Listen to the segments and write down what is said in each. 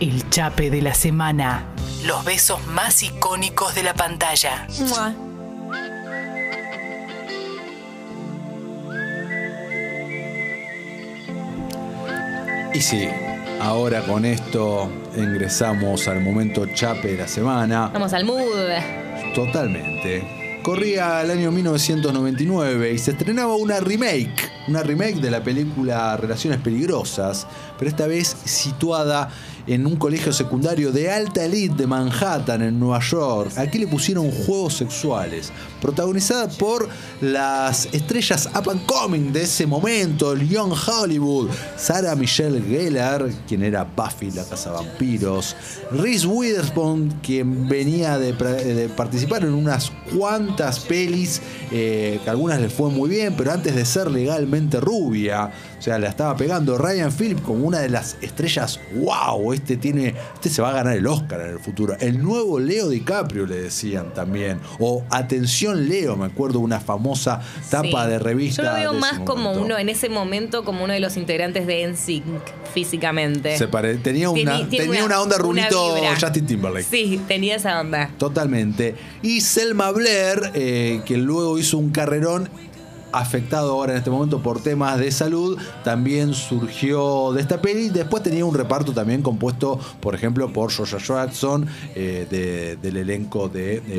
El chape de la semana. Los besos más icónicos de la pantalla. Mua. Y sí, ahora con esto ingresamos al momento chape de la semana. Vamos al mood. Totalmente. Corría el año 1999 y se estrenaba una remake, una remake de la película Relaciones Peligrosas, pero esta vez situada en un colegio secundario de alta elite de Manhattan, en Nueva York. Aquí le pusieron juegos sexuales, protagonizada por las estrellas up and coming de ese momento, Young Hollywood, Sarah Michelle Gellar, quien era Buffy la Casa Vampiros, Reese Witherspoon, quien venía de, participar en unas cuantas pelis, eh, que algunas le fue muy bien, pero antes de ser legalmente rubia, o sea, la estaba pegando Ryan Phillips como una de las estrellas, wow, este tiene, este se va a ganar el Oscar en el futuro. El nuevo Leo DiCaprio le decían también, o atención Leo, me acuerdo una famosa tapa Sí. de revista. Yo lo veo más como uno, en ese momento, como uno de los integrantes de NSYNC físicamente. Se pare- tenía una, tiene tenía una, onda una vibra. Justin Timberlake. Sí, tenía esa onda. Totalmente. Y Selma Blair, eh, que luego hizo un carrerón afectado ahora en este momento por temas de salud, también surgió de esta peli. Después tenía un reparto también compuesto, por ejemplo, por Georgia Jackson, eh, de- del elenco de eh,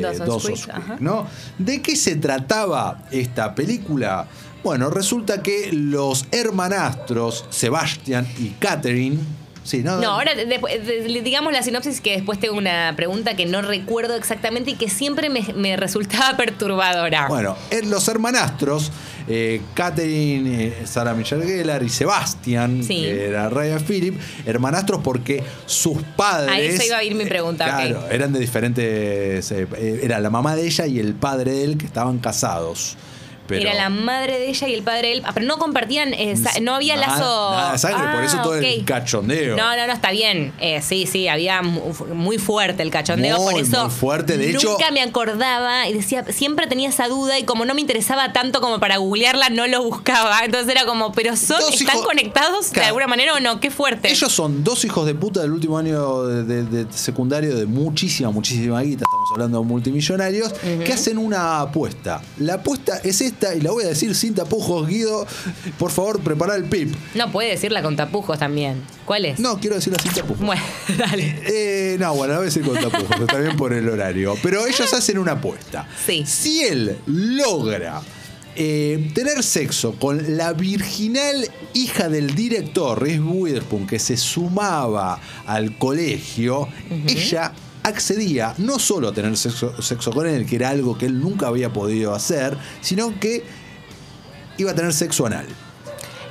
ajá. ¿no? ¿De qué se trataba esta película? Bueno, resulta que los hermanastros Sebastian y Catherine. Sí, no, No, ahora digamos la sinopsis que después tengo una pregunta que no recuerdo exactamente y que siempre me, me resultaba perturbadora. Bueno, en los hermanastros, eh, Catherine, eh, Sarah Michelle Gellar y Sebastian, Sí. que era Ryan Phillip, hermanastros porque sus padres. A eso iba a ir mi pregunta. Claro, eran de diferentes. eh, era la mamá de ella y el padre de él que estaban casados. Pero Era la madre de ella y el padre de él. Ah, Pero no compartían, eh, no había Nada- lazo. nada de sangre, por Ah, eso todo el cachondeo. No, no, no, está bien. Eh, sí, sí, había mu- muy fuerte el cachondeo. por Muy, eso muy fuerte. De hecho- nunca me acordaba y decía, siempre tenía esa duda y como no me interesaba tanto como para googlearla, no lo buscaba. Entonces era como, pero son, Dos ¿están hijos- conectados de alguna manera o no? Qué fuerte. Ellos son dos hijos de puta del último año de, de- de secundario de muchísima, muchísima guita, estamos hablando de multimillonarios, que hacen una apuesta. La apuesta es esta, y la voy a decir sin tapujos, Guido. Por favor, prepara el pip. No puede decirla con tapujos también. ¿Cuál es? No, quiero decirla sin tapujos. Bueno, dale. Eh, no, bueno, la voy a decir con tapujos, bien por el horario. Pero ellos hacen una apuesta. Sí. Si él logra eh, tener sexo con la virginal hija del director, Reese Witherspoon, que se sumaba al colegio, ella accedía no solo a tener sexo, sexo con él, que era algo que él nunca había podido hacer, sino que iba a tener sexo anal.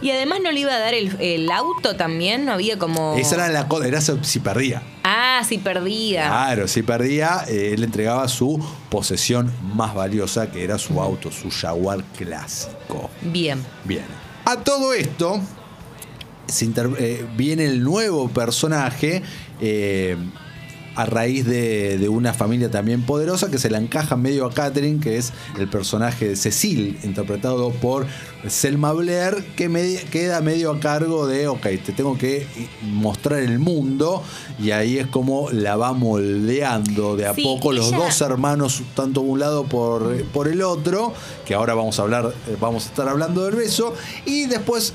Y además no le iba a dar el, el auto también, no había como. Esa era la cosa, era si perdía. Ah, sí, perdida. Claro, si perdía, eh, él entregaba su posesión más valiosa, que era su auto, su Jaguar clásico. Bien. Bien. A todo esto, se eh, viene el nuevo personaje. eh, a raíz de, de una familia también poderosa que se la encaja medio a Catherine, que es el personaje de Cecil, interpretado por Selma Blair, que me- queda medio a cargo de, ok, te tengo que mostrar el mundo, y ahí es como la va moldeando de a Sí, poco los ella- dos hermanos, tanto un lado por, por el otro, que ahora vamos a hablar, eh, vamos a estar hablando del beso, y después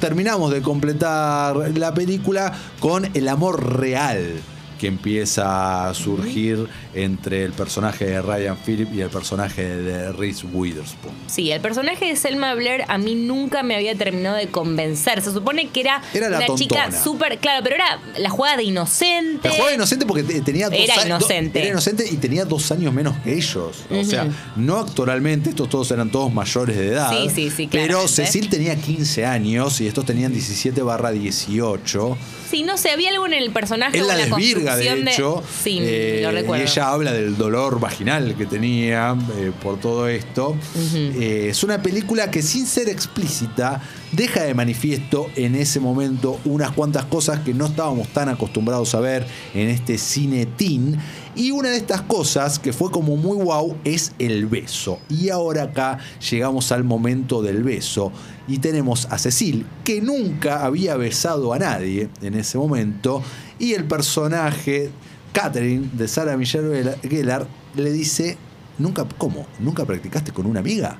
terminamos de completar la película con el amor real que empieza a surgir entre el personaje de Ryan Phillip y el personaje de Reese Witherspoon. Sí, el personaje de Selma Blair a mí nunca me había terminado de convencer. Se supone que era, Era la una chica súper. Claro, pero era la jugada de inocente. La jugaba inocente porque te- tenía dos Era do- inocente. era inocente y tenía dos años menos que ellos. O sea, no actoralmente, estos todos eran todos mayores de edad. Sí, sí, sí, Pero. Cecil tenía 15 años y estos tenían 17 barra 18. Sí, no sé, había algo en el personaje Él la la desvirga, de hecho. Sí, eh, lo recuerdo. Y ella habla del dolor vaginal que tenía eh, por todo esto. Eh, es una película que sin ser explícita deja de manifiesto en ese momento unas cuantas cosas que no estábamos tan acostumbrados a ver en este cine teen. Y una de estas cosas que fue como muy wow es el beso. Y ahora acá llegamos al momento del beso. Y tenemos a Cecil, que nunca había besado a nadie en ese momento. Y el personaje, Catherine, de Sarah Michelle Gellar, le dice, nunca, ¿cómo? ¿Nunca practicaste con una amiga?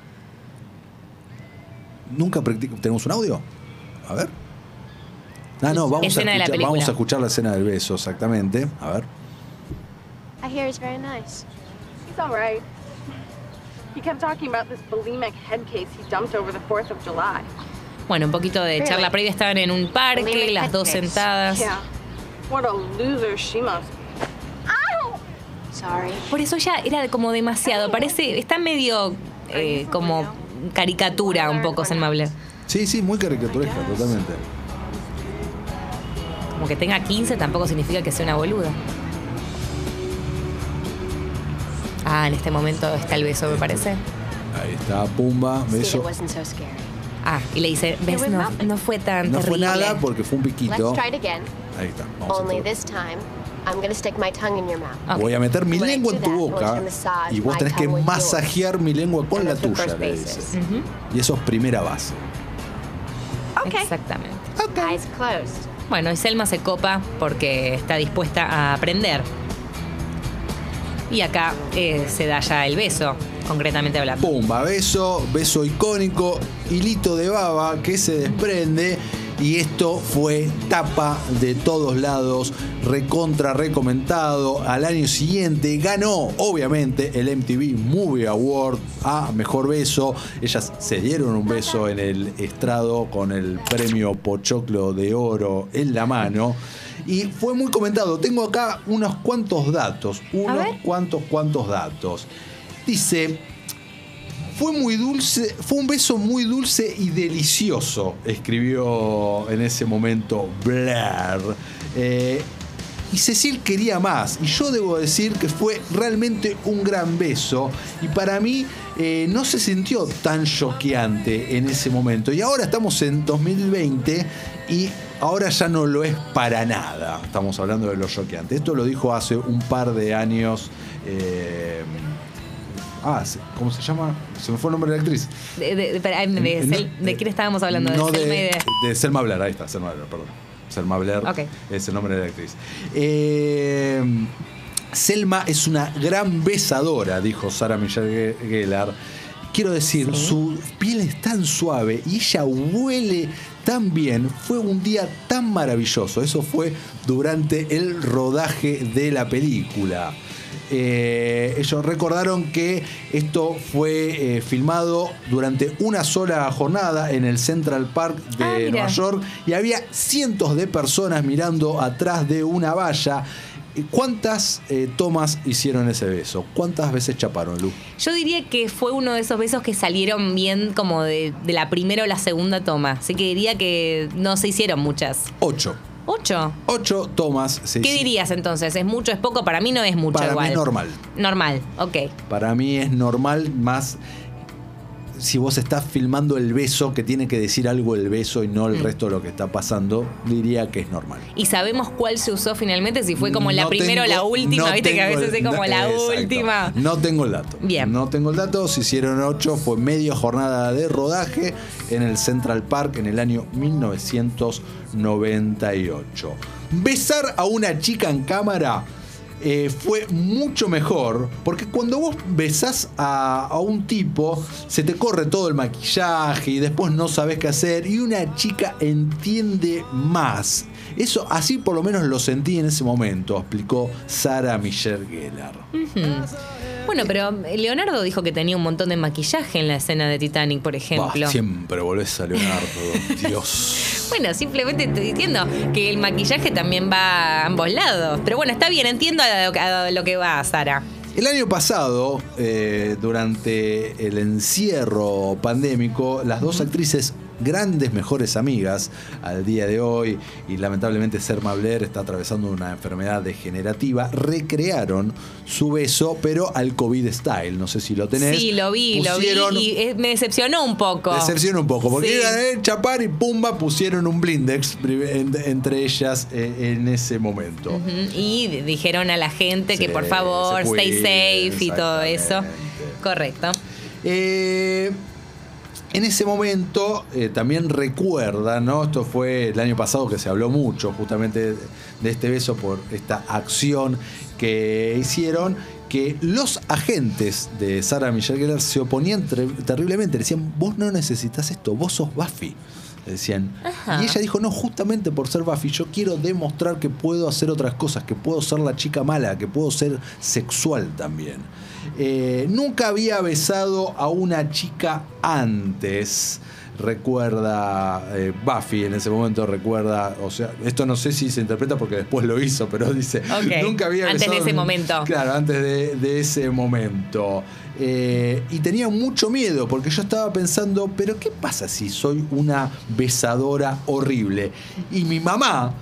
¿Nunca practicaste? ¿Tenemos un audio? A ver. Ah, no, vamos, a de la escuchar, película. vamos a escuchar la escena del beso, exactamente. A ver. I hear he's very nice. He's all right. He kept talking about this bulimic head case he dumped over the 4th of July. Bueno, un poquito de charla previa. Estaban en un parque, Bulimic las dos sentadas. Yeah. What a loser she must! Sorry. Por eso ya era como demasiado. Parece, está medio eh, como caricatura un poco Blair. Sí, sí, muy caricaturesca, totalmente. Como que tenga 15 tampoco significa que sea una boluda. Ah, en este momento está el beso, me parece. Ahí está, pumba, beso. Ah, y le dice, ves, no, no fue tan No fue terrible. nada porque fue un piquito. Ahí está. vamos Only this time, I'm gonna stick my tongue in your mouth. Voy a meter mi lengua en tu boca you to massage y vos my tenés que tongue with masajear mi lengua con la tuya, le basis. dice. Ujú, Y eso es primera base. Okay. Exactamente. Eyes closed. Bueno, y Selma se copa porque está dispuesta a aprender. Y acá eh, se da ya el beso, concretamente hablando. Pumba, beso, beso icónico, hilito de baba que se desprende. Y esto fue tapa de todos lados, recontra recomendado. Al año siguiente ganó, obviamente, el MTV Movie Award a Mejor Beso. Ellas se dieron un beso en el estrado con el premio Pochoclo de Oro en la mano. Y fue muy comentado. Tengo acá unos cuantos datos. Unos cuantos, cuantos datos. Dice, fue muy dulce, fue un beso muy dulce y delicioso, escribió en ese momento Blair. Eh, y Cecil quería más, y yo debo decir que fue realmente un gran beso, y para mí eh, no se sintió tan choqueante en ese momento. Y ahora estamos en 2020 y ahora ya no lo es para nada. Estamos hablando de lo choqueante. Esto lo dijo hace un par de años. eh, Ah, ¿cómo se llama? Se me fue el nombre de la actriz. De, de- de- de- de- Eh, Sel- no, ¿de quién estábamos hablando? No de de, Selma Blair, ahí está, Selma Blair, perdón. Selma Blair Ok. es el nombre de la actriz. Eh, Selma es una gran besadora, dijo Sara Michelle Ge- Gellar. Quiero decir, su piel es tan suave y ella huele tan bien. Fue un día tan maravilloso. Eso fue durante el rodaje de la película. Eh, ellos recordaron que esto fue eh, filmado durante una sola jornada en el Central Park de Ah. Nueva York y había cientos de personas mirando atrás de una valla. ¿Cuántas eh, tomas hicieron ese beso? ¿Cuántas veces chaparon, Lu? Yo diría que fue uno de esos besos que salieron bien como de, de la primera o la segunda toma. Así que diría que no se hicieron muchas. Ocho. ¿Ocho? Ocho tomas se ¿Qué dirías entonces? ¿Es mucho, es poco? Para mí no es mucho Para mí igual. es normal. Normal, ok. Para mí es normal más si vos estás filmando el beso, que tiene que decir algo el beso y no el Mm. resto de lo que está pasando, diría que es normal. ¿Y sabemos cuál se usó finalmente? Si fue como la primera o la última, no viste que a veces es como la exacto. última. No tengo el dato. Bien. No tengo el dato. Se hicieron ocho. Fue media jornada de rodaje en el Central Park en el año 1998. Besar a una chica en cámara. Eh, fue mucho mejor porque cuando vos besás a, a un tipo se te corre todo el maquillaje y después no sabes qué hacer y una chica entiende más. Eso así por lo menos lo sentí en ese momento explicó Sara Michelle Gellar. Bueno, pero Leonardo dijo que tenía un montón de maquillaje en la escena de Titanic, por ejemplo. Bah, siempre volvés a Leonardo Dios Bueno, simplemente estoy diciendo que el maquillaje también va a ambos lados. Pero bueno, está bien, entiendo a lo, que va, Sara. El año pasado, eh, durante el encierro pandémico, las dos actrices grandes mejores amigas al día de hoy y lamentablemente Selma Blair está atravesando una enfermedad degenerativa recrearon su beso pero al COVID style no sé si lo tenés Sí, lo vi, Pusieron- lo vi. Y eh, me decepcionó un poco. Decepcionó un poco, porque Sí. iban a chapar y pumba pusieron un blindex entre ellas eh, en ese momento. Y dijeron a la gente que por favor, stay safe y todo eso. Correcto. Eh, en ese momento eh, también recuerda, ¿no? Esto fue el año pasado que se habló mucho justamente de, este beso por esta acción que hicieron, que los agentes de Sarah Michelle Gellar se oponían ter- terriblemente. Decían, vos no necesitas esto, vos sos Buffy. Le decían. Ajá. Y ella dijo, no, justamente por ser Buffy, yo quiero demostrar que puedo hacer otras cosas, que puedo ser la chica mala, que puedo ser sexual también. Eh, nunca había besado a una chica antes. Recuerda eh, Buffy en ese momento recuerda, o sea, esto no sé si se interpreta porque después lo hizo, pero dice, nunca había antes de besado ese en- momento. Claro, antes de, de ese momento. Eh, y tenía mucho miedo porque yo estaba pensando, pero ¿qué pasa si soy una besadora horrible? Y mi mamá,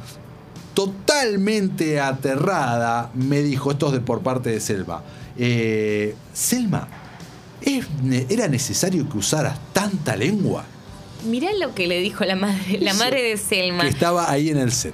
totalmente aterrada, me dijo, esto es de por parte de Selma, eh, Selma, ¿es ne- ¿era necesario que usaras tanta lengua? Mirá lo que le dijo la madre, la madre de Selma. Que estaba ahí en el set.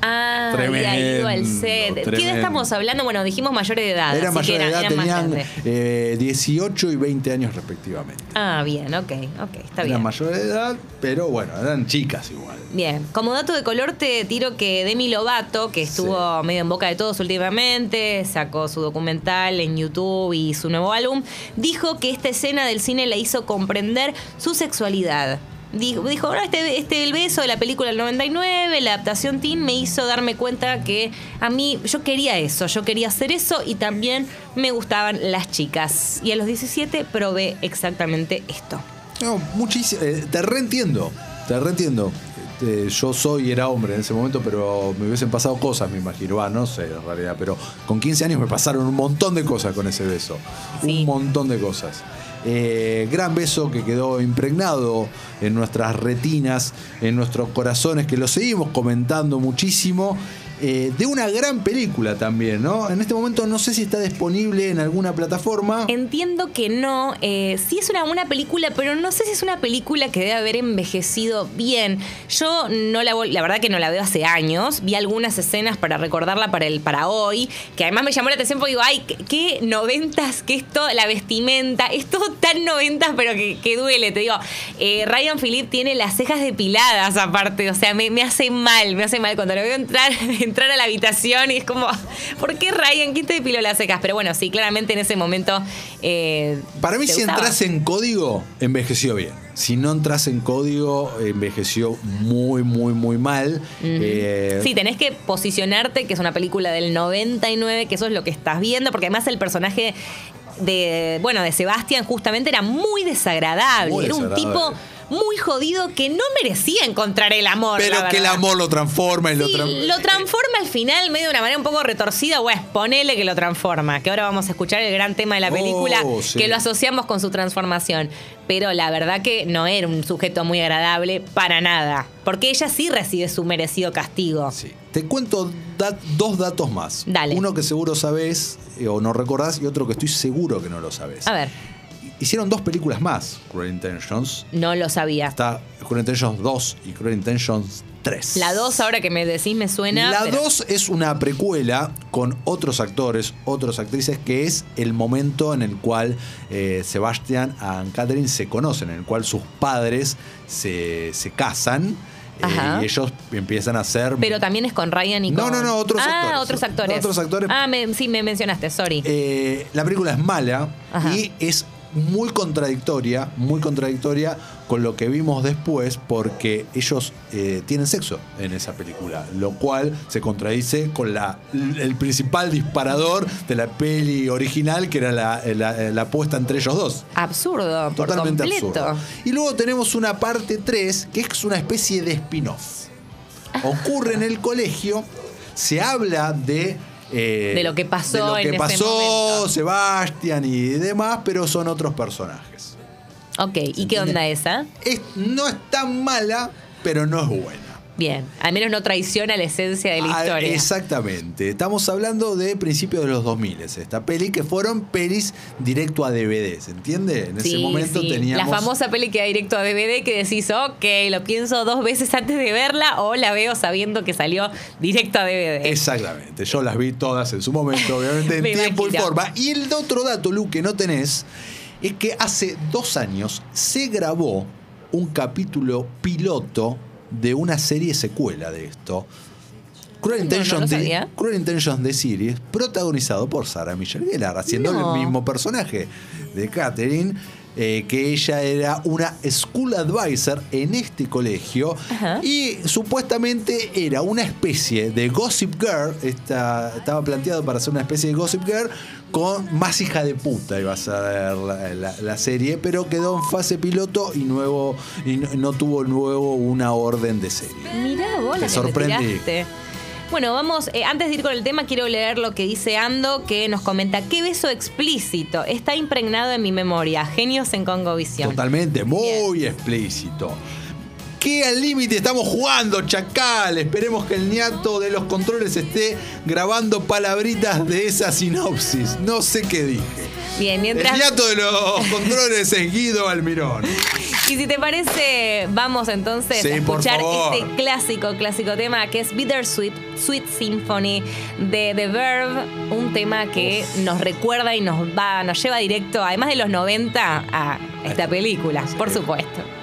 Ah, había ido al Tremendo, set. ¿Qué edad tremendo. estamos hablando? Bueno, dijimos mayores de edad. Era así que mayor de eran- edad, eran tenían eh, 18 y 20 años respectivamente. Ah, bien, ok, ok, está eran bien. mayores de edad, pero bueno, eran chicas igual. Bien, como dato de color te tiro que Demi Lovato, que estuvo medio en boca de todos últimamente, sacó su documental en YouTube y su nuevo álbum, dijo que esta escena del cine la hizo comprender su sexualidad. Dijo, dijo "No, este, este el beso de la película del 99, la adaptación teen, me hizo darme cuenta que a mí yo quería eso, yo quería hacer eso y también me gustaban las chicas. Y a los 17 probé exactamente esto. No, muchísimo. eh, te reentiendo, te reentiendo. Eh, yo soy, era hombre en ese momento, pero me hubiesen pasado cosas, me imagino. Ah, no sé, en realidad, pero con 15 años me pasaron un montón de cosas con ese beso. Sí. Un montón de cosas. Eh, gran beso que quedó impregnado en nuestras retinas, en nuestros corazones, que lo seguimos comentando muchísimo. Eh, de una gran película también, ¿no? En este momento no sé si está disponible en alguna plataforma. Entiendo que no. Eh, sí es una buena película, pero no sé si es una película que debe haber envejecido bien. Yo no la la verdad que no la veo hace años. Vi algunas escenas para recordarla para el para hoy, que además me llamó la atención porque digo, ay, qué, noventas, que esto, la vestimenta, es todo tan noventas, pero que, duele. Te digo, eh, Ryan Phillip tiene las cejas depiladas aparte, o sea, me, me hace mal, me hace mal cuando lo veo entrar, entrar a la habitación y es como, ¿por qué Ryan? ¿Quién te depiló las cejas? Pero bueno, sí, claramente en ese momento. eh, Para mí, si usaba. entras en código, envejeció bien. Si no entras en código, envejeció muy, muy, muy mal. Eh, Sí, tenés que posicionarte, que es una película del 99, que eso es lo que estás viendo, porque además el personaje de, bueno, de Sebastián justamente era muy desagradable. Muy era un tipo muy jodido que no merecía encontrar el amor. pero la que el amor lo transforma y lo Sí, transforma. lo transforma al final medio de una manera un poco retorcida, pues ponele que lo transforma, que ahora vamos a escuchar el gran tema de la Oh, película, sí. que lo asociamos con su transformación. Pero la verdad que no era un sujeto muy agradable para nada, porque ella sí recibe su merecido castigo. Sí. Te cuento dos datos más. Dale. Uno que seguro sabés eh, o no recordás y otro que estoy seguro que no lo sabés. A ver, Hicieron dos películas más, Cruel Intentions. no lo sabía. Está Cruel Intentions 2 y Cruel Intentions 3. La 2 ahora que me decís me suena. La pero- 2 es una precuela con otros actores, otras actrices, que es el momento en el cual eh, Sebastian y Catherine se conocen, en el cual sus padres se, se casan eh, y ellos empiezan a ser... Pero también es con Ryan y No, con... no, no, otros ah, actores. otros actores. Otros actores. Ah, me- sí, me mencionaste, sorry. Eh, la película es mala Ajá. y es muy contradictoria, muy contradictoria con lo que vimos después porque ellos eh, tienen sexo en esa película, lo cual se contradice con la, el principal disparador de la peli original que era la, la, la puesta entre ellos dos. absurdo, Totalmente absurdo. Y luego tenemos una parte 3 que es una especie de spin-off. Ocurre en el colegio, se habla de. Eh, De lo que pasó de lo que pasó. Sebastián y demás, pero son otros personajes. Ok, ¿y qué onda esa? Es- no es tan mala, pero no es buena. Bien, al menos no traiciona la esencia de la Ah, historia. Exactamente. Estamos hablando de principios de los 2000, esta peli, que fueron pelis directo a DVD, ¿se entiende? En ese momento sí. teníamos. La famosa peli que da directo a DVD que decís, ok, lo pienso dos veces antes de verla o la veo sabiendo que salió directo a DVD. Exactamente, yo las vi todas en su momento, obviamente en tiempo y forma. Y el otro dato, Lu, que no tenés, es que hace dos años se grabó un capítulo piloto de una serie secuela de esto. Cruel, No, Intentions, de. Cruel Intentions de Series, protagonizado por Sarah Michelle Gellar, haciendo No. el mismo personaje de Catherine, eh, que ella era una school advisor en este colegio Ajá. y supuestamente era una especie de Gossip Girl, esta, estaba planteado para ser una especie de Gossip Girl con más hija de puta iba a ser la, la- la serie, pero quedó en fase piloto y nuevo y no, no tuvo luego una orden de serie. Mirá vos Te la que sorprendí. Bueno, vamos, eh, antes de ir con el tema, quiero leer lo que dice Ando, que nos comenta, qué beso explícito, está impregnado en mi memoria, genios en Congovisión. Totalmente, muy explícito. ¿Qué al límite estamos jugando, Chacal? Esperemos que el niato de los controles esté grabando palabritas de esa sinopsis. No sé qué dije. Bien, El mientras... niato de los controles es Guido Almirón. Y si te parece, vamos entonces Sí, a escuchar este clásico, clásico tema que es Bittersweet, Sweet Symphony de The Verve, un tema que nos recuerda y nos va, nos lleva directo, además de los 90, a esta película, por supuesto.